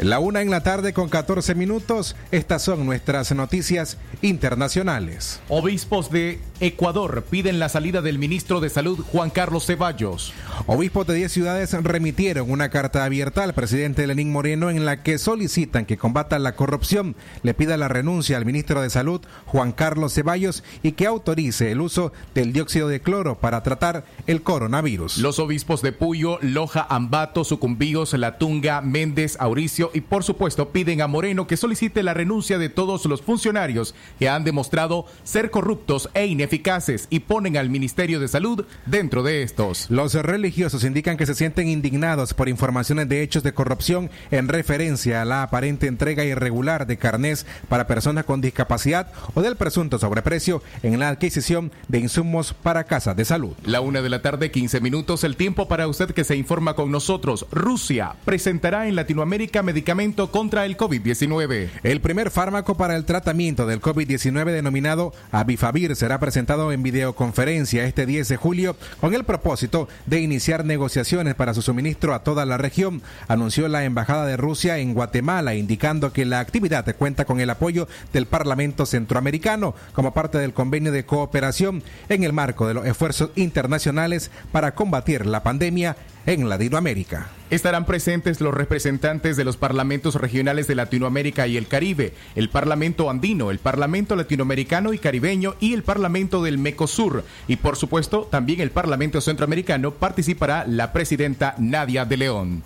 La una en la tarde con 14 minutos. Estas son nuestras noticias internacionales. Obispos de Ecuador piden la salida del ministro de Salud Juan Carlos Ceballos. Obispos de 10 ciudades remitieron una carta abierta al presidente Lenín Moreno en la que solicitan que combata la corrupción, le pida la renuncia al ministro de Salud Juan Carlos Ceballos y que autorice el uso del dióxido de cloro para tratar el coronavirus. Los obispos de Puyo, Loja, Ambato, Sucumbíos, La Tunga, Méndez, Auricio y por supuesto piden a Moreno que solicite la renuncia de todos los funcionarios que han demostrado ser corruptos e ineficaces y ponen al Ministerio de Salud dentro de estos. Los religiosos indican que se sienten indignados por informaciones de hechos de corrupción en referencia a la aparente entrega irregular de carnés para personas con discapacidad o del presunto sobreprecio en la adquisición de insumos para casas de salud. La una de la tarde, 15 minutos, el tiempo para usted que se informa con nosotros. Rusia presentará en Latinoamérica medicamento contra el COVID-19. El primer fármaco para el tratamiento del COVID-19 denominado Avifavir será presentado en videoconferencia este 10 de julio con el propósito de iniciar negociaciones para su suministro a toda la región, anunció la Embajada de Rusia en Guatemala, indicando que la actividad cuenta con el apoyo del Parlamento Centroamericano como parte del convenio de cooperación en el marco de los esfuerzos internacionales para combatir la pandemia en Latinoamérica. Estarán presentes los representantes de los parlamentos regionales de Latinoamérica y el Caribe, el Parlamento andino, el Parlamento latinoamericano y caribeño y el Parlamento del Mecosur. Y por supuesto, también el Parlamento centroamericano participará la presidenta Nadia de León.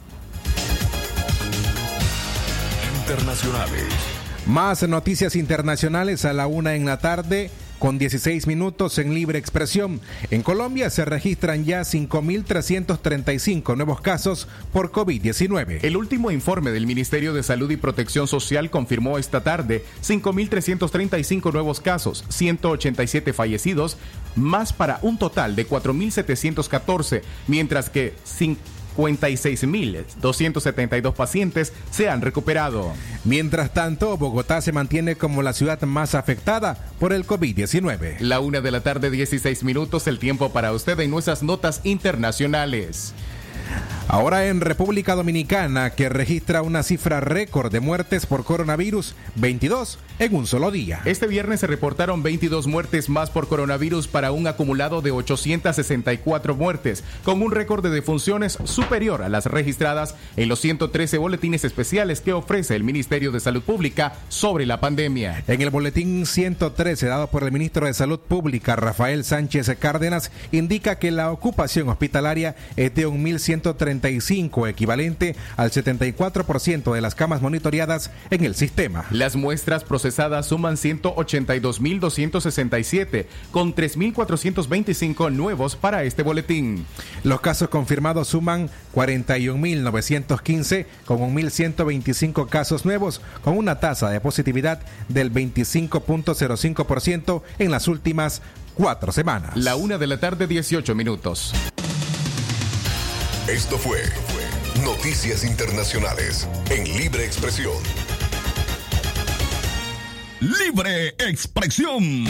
Internacionales. Más noticias internacionales a la una en la tarde con 16 minutos en libre expresión. En Colombia se registran ya 5.335 nuevos casos por COVID-19. El último informe del Ministerio de Salud y Protección Social confirmó esta tarde 5.335 nuevos casos, 187 fallecidos, más para un total de 4.714, mientras que 56.272 pacientes se han recuperado. Mientras tanto, Bogotá se mantiene como la ciudad más afectada por el COVID-19. La una de la tarde, 16 minutos, el tiempo para usted en nuestras notas internacionales. Ahora en República Dominicana, que registra una cifra récord de muertes por coronavirus, 22 en un solo día. Este viernes se reportaron 22 muertes más por coronavirus para un acumulado de 864 muertes, con un récord de defunciones superior a las registradas en los 113 boletines especiales que ofrece el Ministerio de Salud Pública sobre la pandemia. En el boletín 113 dado por el ministro de Salud Pública, Rafael Sánchez Cárdenas, indica que la ocupación hospitalaria es de 1.135 equivalente al 74% de las camas monitoreadas en el sistema. Las muestras procesadas suman 182.267, con 3.425 nuevos para este boletín. Los casos confirmados suman 41.915, con 1.125 casos nuevos, con una tasa de positividad del 25.05% en las últimas cuatro semanas. La una de la tarde, 18 minutos. Esto fue Noticias Internacionales en Libre Expresión. Libre Expresión.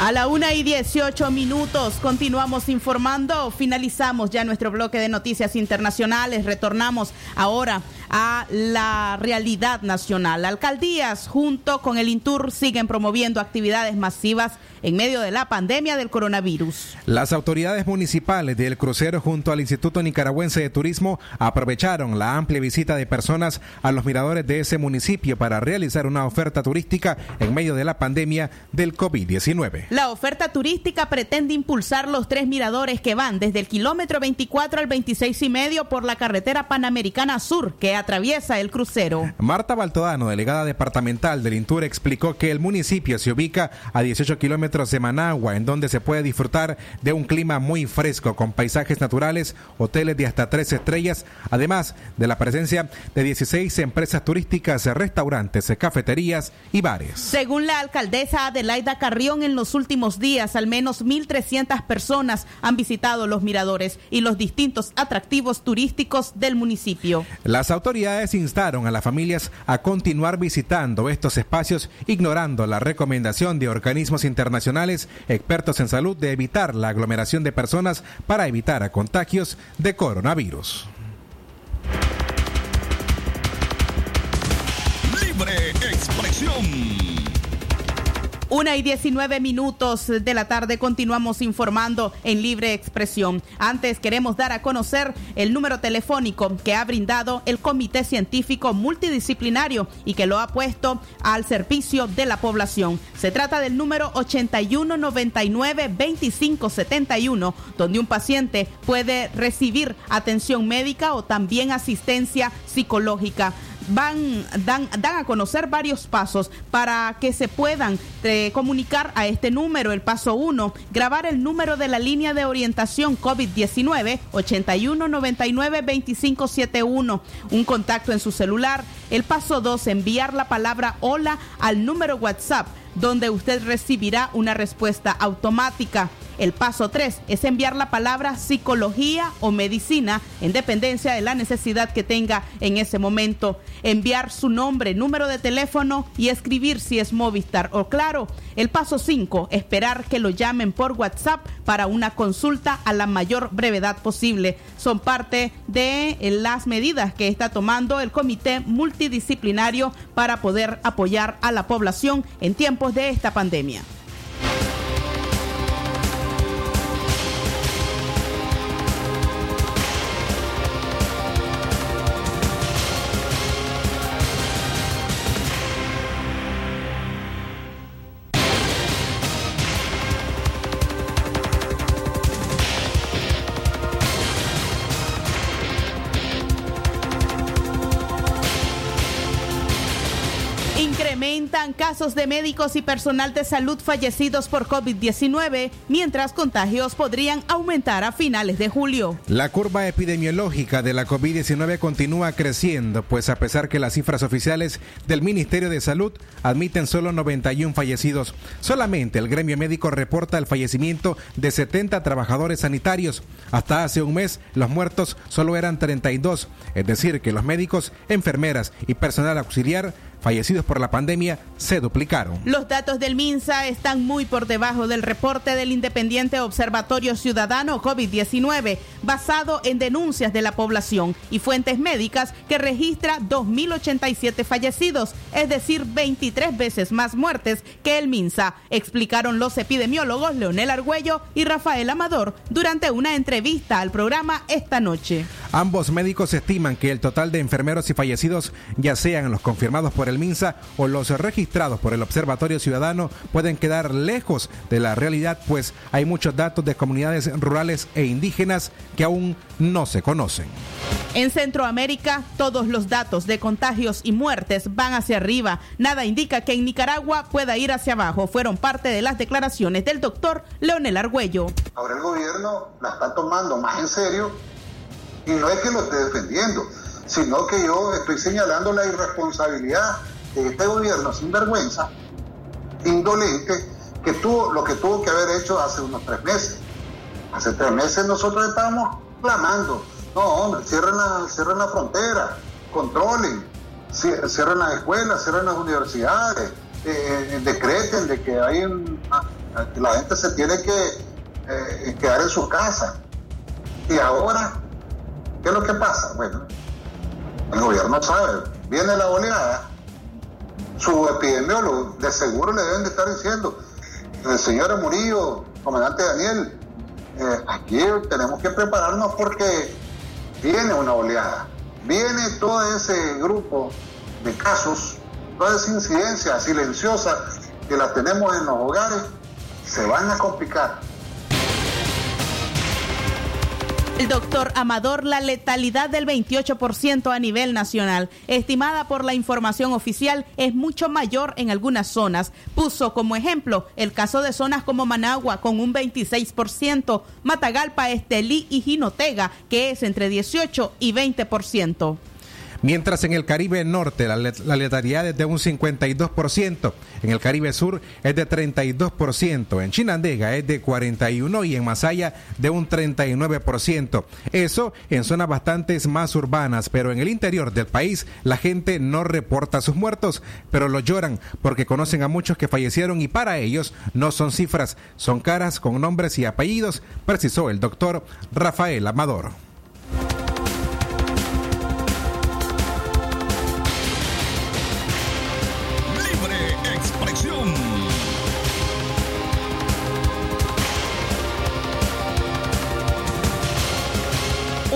A la una y 18 minutos continuamos informando. Finalizamos ya nuestro bloque de noticias internacionales. Retornamos ahora a la realidad nacional. Alcaldías junto con el Intur siguen promoviendo actividades masivas en medio de la pandemia del coronavirus. Las autoridades municipales del crucero junto al Instituto Nicaragüense de Turismo aprovecharon la amplia visita de personas a los miradores de ese municipio para realizar una oferta turística en medio de la pandemia del COVID-19. La oferta turística pretende impulsar los tres miradores que van desde el kilómetro 24 al 26 y medio por la carretera panamericana sur que atraviesa el crucero. Marta Baltodano, delegada departamental del Intur, explicó que el municipio se ubica a 18 kilómetros de Managua, en donde se puede disfrutar de un clima muy fresco con paisajes naturales, hoteles de hasta tres estrellas, además de la presencia de 16 empresas turísticas, restaurantes, cafeterías y bares. Según la alcaldesa Adelaida Carrión, en los últimos días al menos 1.300 personas han visitado los miradores y los distintos atractivos turísticos del municipio. Las autoridades autoridades instaron a las familias a continuar visitando estos espacios ignorando la recomendación de organismos internacionales expertos en salud de evitar la aglomeración de personas para evitar contagios de coronavirus. Libre expresión. Una y 19 minutos de la tarde continuamos informando en libre expresión. Antes queremos dar a conocer el número telefónico que ha brindado el Comité Científico Multidisciplinario y que lo ha puesto al servicio de la población. Se trata del número 8199-2571, donde un paciente puede recibir atención médica o también asistencia psicológica van dan, dan a conocer varios pasos para que se puedan eh, comunicar a este número. El paso 1, grabar el número de la línea de orientación COVID-19 8199-2571, un contacto en su celular. El paso 2, enviar la palabra hola al número WhatsApp donde usted recibirá una respuesta automática. El paso 3 es enviar la palabra psicología o medicina en dependencia de la necesidad que tenga en ese momento. Enviar su nombre, número de teléfono y escribir si es Movistar o claro. El paso 5, esperar que lo llamen por WhatsApp para una consulta a la mayor brevedad posible. Son parte de las medidas que está tomando el comité multidisciplinario para poder apoyar a la población en tiempos de esta pandemia. Casos de médicos y personal de salud fallecidos por COVID-19, mientras contagios podrían aumentar a finales de julio. La curva epidemiológica de la COVID-19 continúa creciendo, pues a pesar que las cifras oficiales del Ministerio de Salud admiten solo 91 fallecidos, solamente el gremio médico reporta el fallecimiento de 70 trabajadores sanitarios. Hasta hace un mes los muertos solo eran 32, es decir, que los médicos, enfermeras y personal auxiliar fallecidos por la pandemia se duplicaron. Los datos del MINSA están muy por debajo del reporte del Independiente Observatorio Ciudadano COVID-19, basado en denuncias de la población y fuentes médicas que registra 2.087 fallecidos, es decir, 23 veces más muertes que el MINSA, explicaron los epidemiólogos Leonel Argüello y Rafael Amador durante una entrevista al programa esta noche. Ambos médicos estiman que el total de enfermeros y fallecidos, ya sean los confirmados por el MINSA o los registrados por el Observatorio Ciudadano, pueden quedar lejos de la realidad, pues hay muchos datos de comunidades rurales e indígenas que aún no se conocen. En Centroamérica, todos los datos de contagios y muertes van hacia arriba. Nada indica que en Nicaragua pueda ir hacia abajo. Fueron parte de las declaraciones del doctor Leonel Argüello. Ahora el gobierno la está tomando más en serio y no es que lo esté defendiendo, sino que yo estoy señalando la irresponsabilidad de este gobierno sin vergüenza, indolente, que tuvo lo que tuvo que haber hecho hace unos tres meses. Hace tres meses nosotros estábamos clamando, no hombre, cierren la, cierren la frontera, controlen, cier- cierren las escuelas, cierren las universidades, eh, decreten de que hay la gente se tiene que eh, quedar en su casa. Y ahora, ¿qué es lo que pasa? Bueno, el gobierno sabe, viene la oleada, su epidemiólogo de seguro le deben de estar diciendo, el señor Murillo, comandante Daniel, eh, aquí tenemos que prepararnos porque viene una oleada, viene todo ese grupo de casos, toda esa incidencia silenciosa que la tenemos en los hogares, se van a complicar. El doctor Amador, la letalidad del 28% a nivel nacional, estimada por la información oficial, es mucho mayor en algunas zonas. Puso como ejemplo el caso de zonas como Managua con un 26%, Matagalpa, Estelí y Jinotega, que es entre 18 y 20%. Mientras en el Caribe Norte la, let- la letalidad es de un 52%, en el Caribe Sur es de 32%, en Chinandega es de 41% y en Masaya de un 39%. Eso en zonas bastante más urbanas, pero en el interior del país la gente no reporta sus muertos, pero lo lloran porque conocen a muchos que fallecieron y para ellos no son cifras, son caras con nombres y apellidos, precisó el doctor Rafael Amador.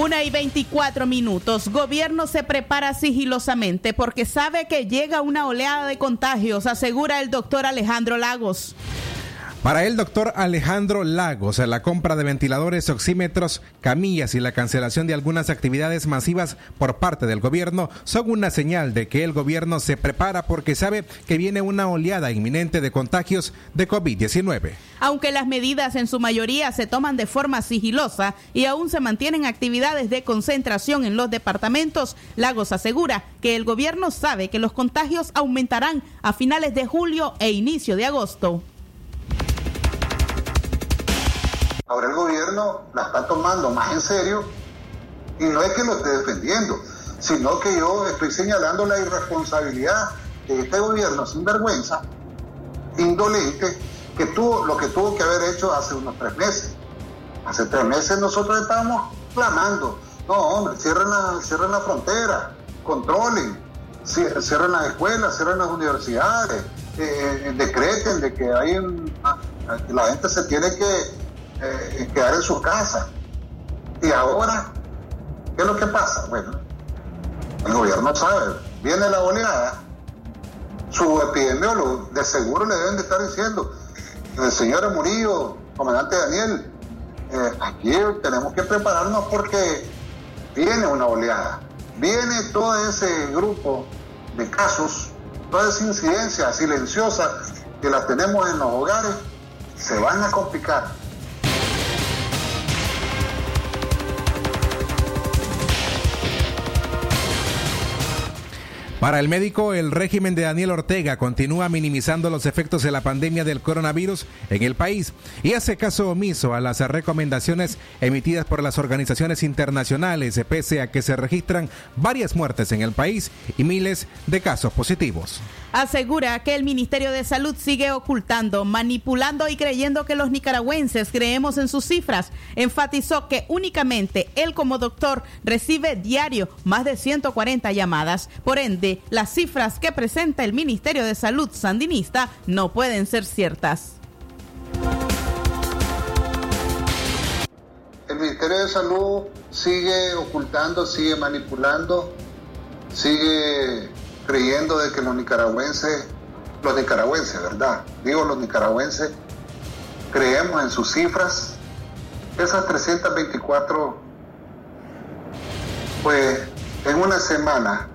Una y 24 minutos. Gobierno se prepara sigilosamente porque sabe que llega una oleada de contagios, asegura el doctor Alejandro Lagos. Para el doctor Alejandro Lagos, la compra de ventiladores, oxímetros, camillas y la cancelación de algunas actividades masivas por parte del gobierno son una señal de que el gobierno se prepara porque sabe que viene una oleada inminente de contagios de COVID-19. Aunque las medidas en su mayoría se toman de forma sigilosa y aún se mantienen actividades de concentración en los departamentos, Lagos asegura que el gobierno sabe que los contagios aumentarán a finales de julio e inicio de agosto. Ahora el gobierno la está tomando más en serio y no es que lo esté defendiendo, sino que yo estoy señalando la irresponsabilidad de este gobierno sin vergüenza, indolente, que tuvo lo que tuvo que haber hecho hace unos tres meses. Hace tres meses nosotros estábamos clamando, no hombre, cierren la, cierren la frontera, controlen, cie- cierren las escuelas, cierren las universidades, eh, eh, decreten de que hay un- ah, la gente se tiene que eh, quedar en su casa. Y ahora, ¿qué es lo que pasa? Bueno, el gobierno sabe, viene la oleada, su epidemiólogo de seguro le deben de estar diciendo, el señor Murillo, comandante Daniel, eh, aquí tenemos que prepararnos porque viene una oleada, viene todo ese grupo de casos, toda esa incidencia silenciosa que la tenemos en los hogares, se van a complicar. Para el médico, el régimen de Daniel Ortega continúa minimizando los efectos de la pandemia del coronavirus en el país y hace caso omiso a las recomendaciones emitidas por las organizaciones internacionales, pese a que se registran varias muertes en el país y miles de casos positivos. Asegura que el Ministerio de Salud sigue ocultando, manipulando y creyendo que los nicaragüenses creemos en sus cifras. Enfatizó que únicamente él como doctor recibe diario más de 140 llamadas. Por ende, las cifras que presenta el Ministerio de Salud sandinista no pueden ser ciertas. El Ministerio de Salud sigue ocultando, sigue manipulando, sigue creyendo de que los nicaragüenses, los nicaragüenses, ¿verdad? Digo los nicaragüenses, creemos en sus cifras. Esas 324, pues en una semana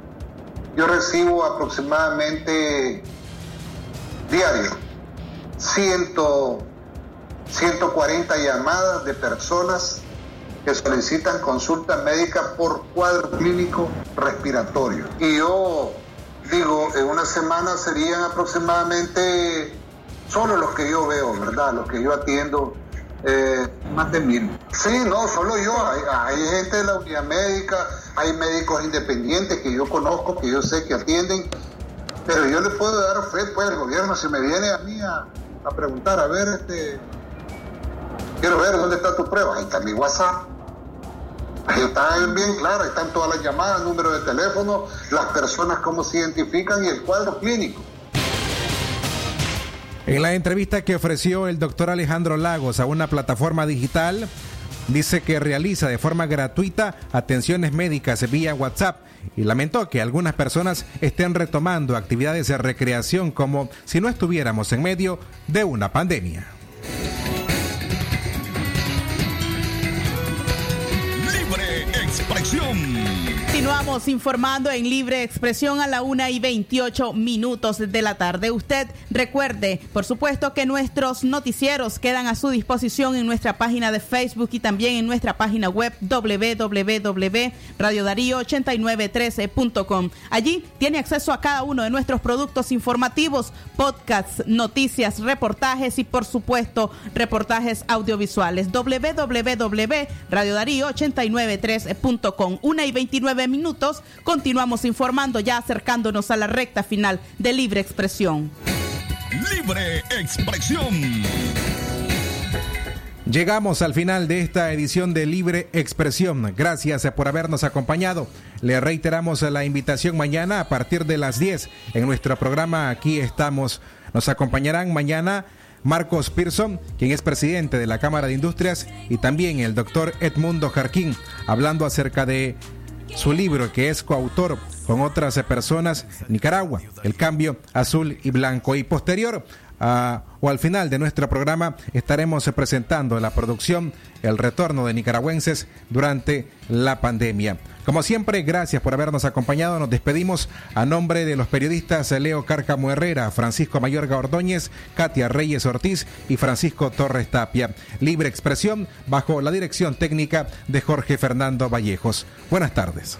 yo recibo aproximadamente diario 100, 140 llamadas de personas que solicitan consulta médica por cuadro clínico respiratorio. Y yo digo, en una semana serían aproximadamente solo los que yo veo, ¿verdad? Los que yo atiendo, eh, más de mil. Sí, no, solo yo. Hay, gente de la unidad médica, hay médicos independientes que yo conozco, que yo sé que atienden, pero yo le puedo dar fe, pues, al gobierno, si me viene a mí a, a preguntar, a ver, este, quiero ver dónde está tu prueba, ahí está mi WhatsApp. Ahí está bien claro, ahí están todas las llamadas, número de teléfono, las personas cómo se identifican y el cuadro clínico. En la entrevista que ofreció el doctor Alejandro Lagos a una plataforma digital, dice que realiza de forma gratuita atenciones médicas vía WhatsApp y lamentó que algunas personas estén retomando actividades de recreación como si no estuviéramos en medio de una pandemia. Continuamos informando en libre expresión a la una y 28 minutos de la tarde. Usted recuerde, por supuesto, que nuestros noticieros quedan a su disposición en nuestra página de Facebook y también en nuestra página web www.radiodarío8913.com. Allí tiene acceso a cada uno de nuestros productos informativos, podcasts, noticias, reportajes y, por supuesto, reportajes audiovisuales. www.radiodarío8913.com. Una y 29 minutos. Continuamos informando ya acercándonos a la recta final de Libre Expresión. Libre Expresión. Llegamos al final de esta edición de Libre Expresión. Gracias por habernos acompañado. Le reiteramos la invitación mañana a partir de las 10 en nuestro programa Aquí estamos. Nos acompañarán mañana Marcos Pearson, quien es presidente de la Cámara de Industrias, y también el doctor Edmundo Jarquín, hablando acerca de su libro que es coautor con otras personas, Nicaragua, el cambio azul y blanco. Y posterior a, o al final de nuestro programa estaremos presentando la producción El retorno de nicaragüenses durante la pandemia. Como siempre, gracias por habernos acompañado. Nos despedimos a nombre de los periodistas Leo Cárcamo Herrera, Francisco Mayorga Ordóñez, Katia Reyes Ortiz y Francisco Torres Tapia. Libre expresión bajo la dirección técnica de Jorge Fernando Vallejos. Buenas tardes.